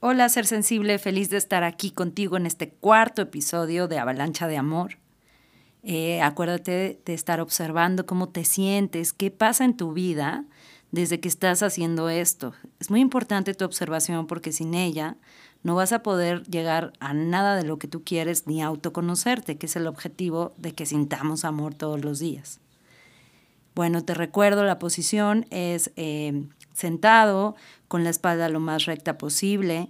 Hola, ser sensible, feliz de estar aquí contigo en este cuarto episodio de Avalancha de Amor. Eh, acuérdate de estar observando cómo te sientes, qué pasa en tu vida desde que estás haciendo esto. Es muy importante tu observación porque sin ella no vas a poder llegar a nada de lo que tú quieres ni autoconocerte, que es el objetivo de que sintamos amor todos los días. Bueno, te recuerdo, la posición es eh, sentado, con la espalda lo más recta posible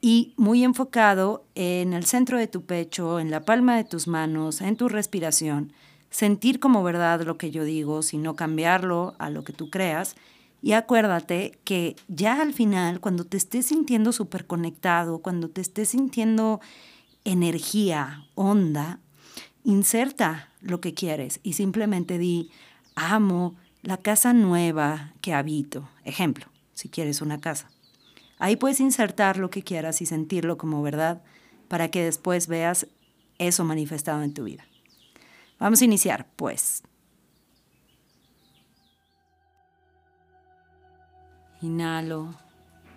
y muy enfocado en el centro de tu pecho, en la palma de tus manos, en tu respiración, sentir como verdad lo que yo digo, sino cambiarlo a lo que tú creas. Y acuérdate que ya al final, cuando te estés sintiendo súper conectado, cuando te estés sintiendo energía, onda, inserta lo que quieres y simplemente di, amo la casa nueva que habito. Ejemplo, si quieres una casa. Ahí puedes insertar lo que quieras y sentirlo como verdad para que después veas eso manifestado en tu vida. Vamos a iniciar, pues. Inhalo,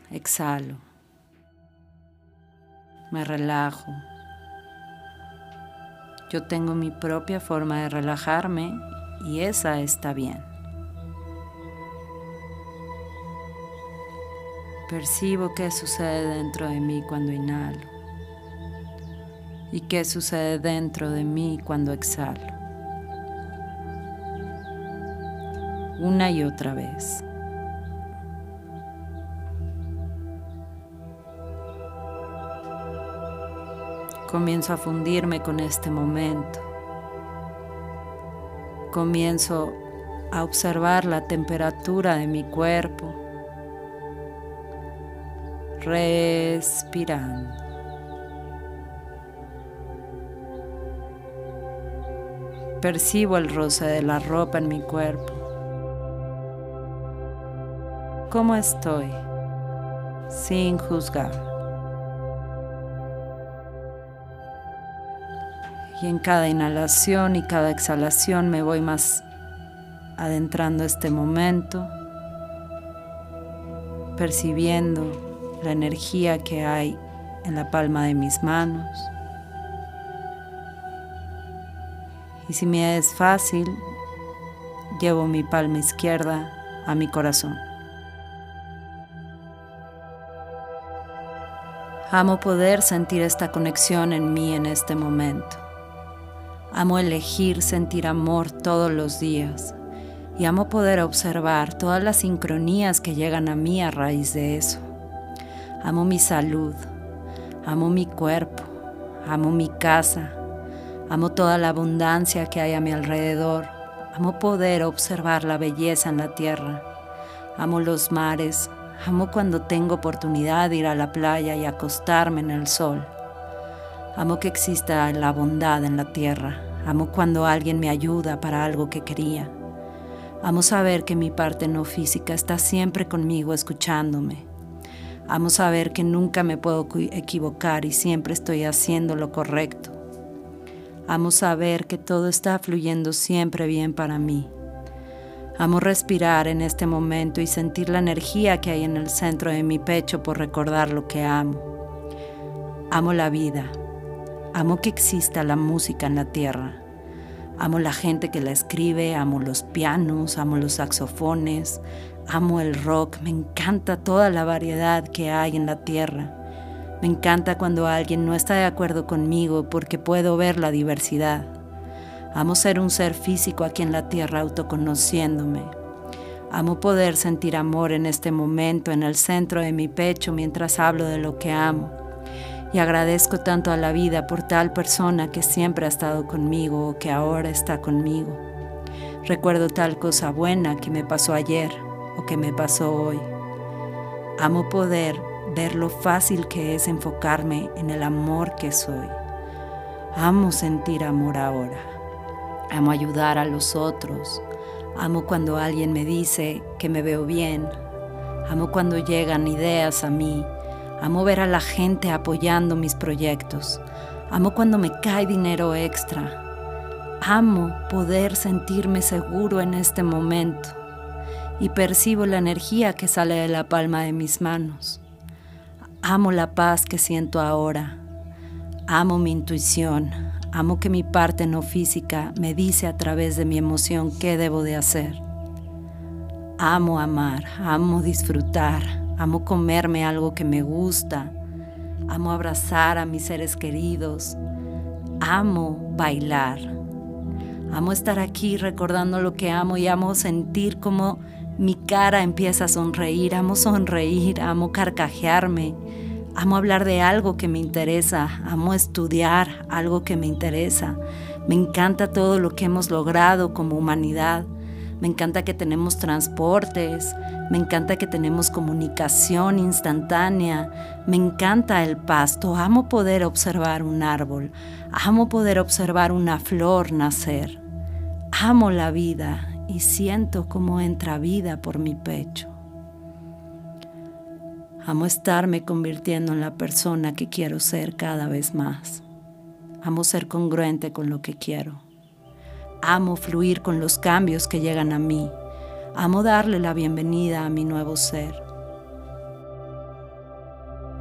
exhalo, me relajo. Yo tengo mi propia forma de relajarme y esa está bien. Percibo qué sucede dentro de mí cuando inhalo y qué sucede dentro de mí cuando exhalo. Una y otra vez. Comienzo a fundirme con este momento. Comienzo a observar la temperatura de mi cuerpo respirando. Percibo el roce de la ropa en mi cuerpo. ¿Cómo estoy? Sin juzgar. Y en cada inhalación y cada exhalación me voy más adentrando este momento, percibiendo la energía que hay en la palma de mis manos. Y si me es fácil, llevo mi palma izquierda a mi corazón. Amo poder sentir esta conexión en mí en este momento. Amo elegir sentir amor todos los días y amo poder observar todas las sincronías que llegan a mí a raíz de eso. Amo mi salud, amo mi cuerpo, amo mi casa, amo toda la abundancia que hay a mi alrededor, amo poder observar la belleza en la tierra, amo los mares, amo cuando tengo oportunidad de ir a la playa y acostarme en el sol. Amo que exista la bondad en la tierra, amo cuando alguien me ayuda para algo que quería. Amo saber que mi parte no física está siempre conmigo escuchándome Amo saber que nunca me puedo equivocar y siempre estoy haciendo lo correcto. Amo saber que todo está fluyendo siempre bien para mí. Amo respirar en este momento y sentir la energía que hay en el centro de mi pecho por recordar lo que amo. Amo la vida. Amo que exista la música en la tierra. Amo la gente que la escribe, amo los pianos, amo los saxofones, Amo el rock, me encanta toda la variedad que hay en la tierra. Me encanta cuando alguien no está de acuerdo conmigo porque puedo ver la diversidad. Amo ser un ser físico aquí en la tierra autoconociéndome. Amo poder sentir amor en este momento en el centro de mi pecho mientras hablo de lo que amo. Y agradezco tanto a la vida por tal persona que siempre ha estado conmigo o que ahora está conmigo. Recuerdo tal cosa buena que me pasó ayer o que me pasó hoy. Amo poder ver lo fácil que es enfocarme en el amor que soy. Amo sentir amor ahora. Amo ayudar a los otros. Amo cuando alguien me dice que me veo bien. Amo cuando llegan ideas a mí. Amo ver a la gente apoyando mis proyectos. Amo cuando me cae dinero extra. Amo poder sentirme seguro en este momento y percibo la energía que sale de la palma de mis manos. Amo la paz que siento ahora. Amo mi intuición. Amo que mi parte no física me dice a través de mi emoción qué debo de hacer. Amo amar, amo disfrutar, amo comerme algo que me gusta, amo abrazar a mis seres queridos, amo bailar, amo estar aquí recordando lo que amo y amo sentir como mi cara empieza a sonreír, amo sonreír, amo carcajearme, amo hablar de algo que me interesa, amo estudiar algo que me interesa, me encanta todo lo que hemos logrado como humanidad. Me encanta que tenemos transportes, me encanta que tenemos comunicación instantánea, me encanta el pasto, amo poder observar un árbol, amo poder observar una flor nacer, amo la vida y siento cómo entra vida por mi pecho. Amo estarme convirtiendo en la persona que quiero ser cada vez más. Amo ser congruente con lo que quiero. Amo fluir con los cambios que llegan a mí. Amo darle la bienvenida a mi nuevo ser.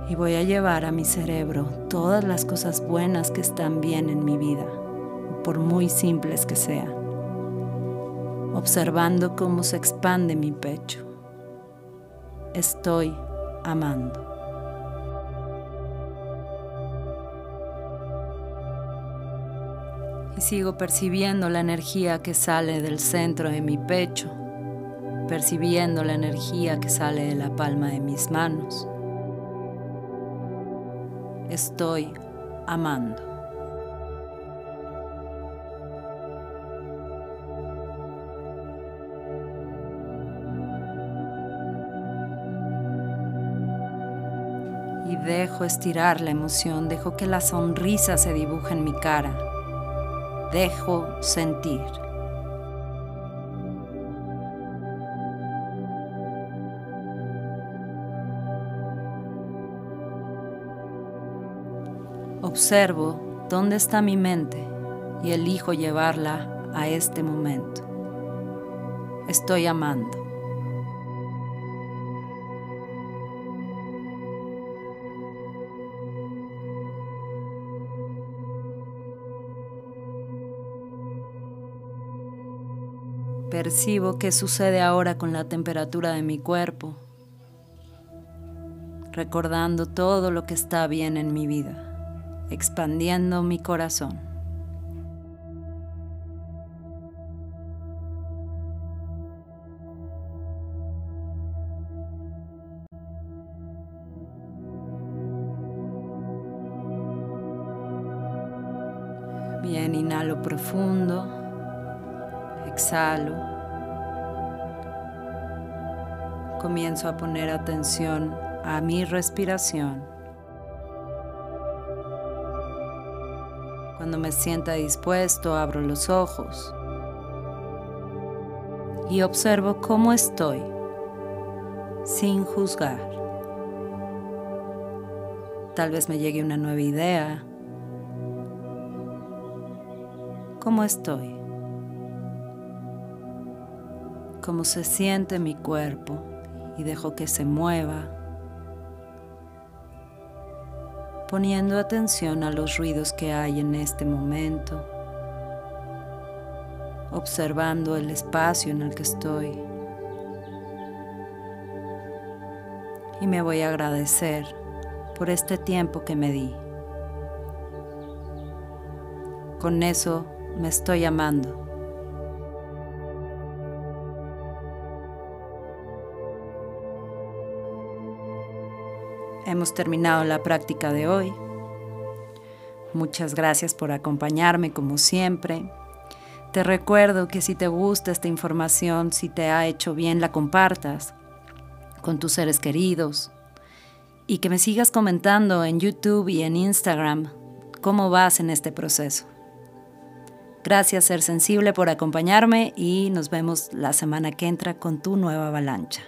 Y voy a llevar a mi cerebro todas las cosas buenas que están bien en mi vida, por muy simples que sean, observando cómo se expande mi pecho. Estoy amando. y sigo percibiendo la energía que sale del centro de mi pecho, percibiendo la energía que sale de la palma de mis manos. Estoy amando. Dejo estirar la emoción, dejo que la sonrisa se dibuje en mi cara dejo sentir. Observo dónde está mi mente y elijo llevarla a este momento. Estoy amando. Percibo qué sucede ahora con la temperatura de mi cuerpo, recordando todo lo que está bien en mi vida, expandiendo mi corazón. Bien, inhalo profundo exhalo, comienzo a poner atención a mi respiración. Cuando me sienta dispuesto, abro los ojos y observo cómo estoy, sin juzgar. Tal vez me llegue una nueva idea. ¿Cómo estoy? Cómo se siente mi cuerpo y dejo que se mueva, poniendo atención a los ruidos que hay en este momento, observando el espacio en el que estoy. Y me voy a agradecer por este tiempo que me di. Con eso me estoy amando. Hemos terminado la práctica de hoy. Muchas gracias por acompañarme como siempre. Te recuerdo que si te gusta esta información, si te ha hecho bien, la compartas con tus seres queridos y que me sigas comentando en YouTube y en Instagram cómo vas en este proceso. Gracias Ser Sensible por acompañarme y nos vemos la semana que entra con tu nueva avalancha.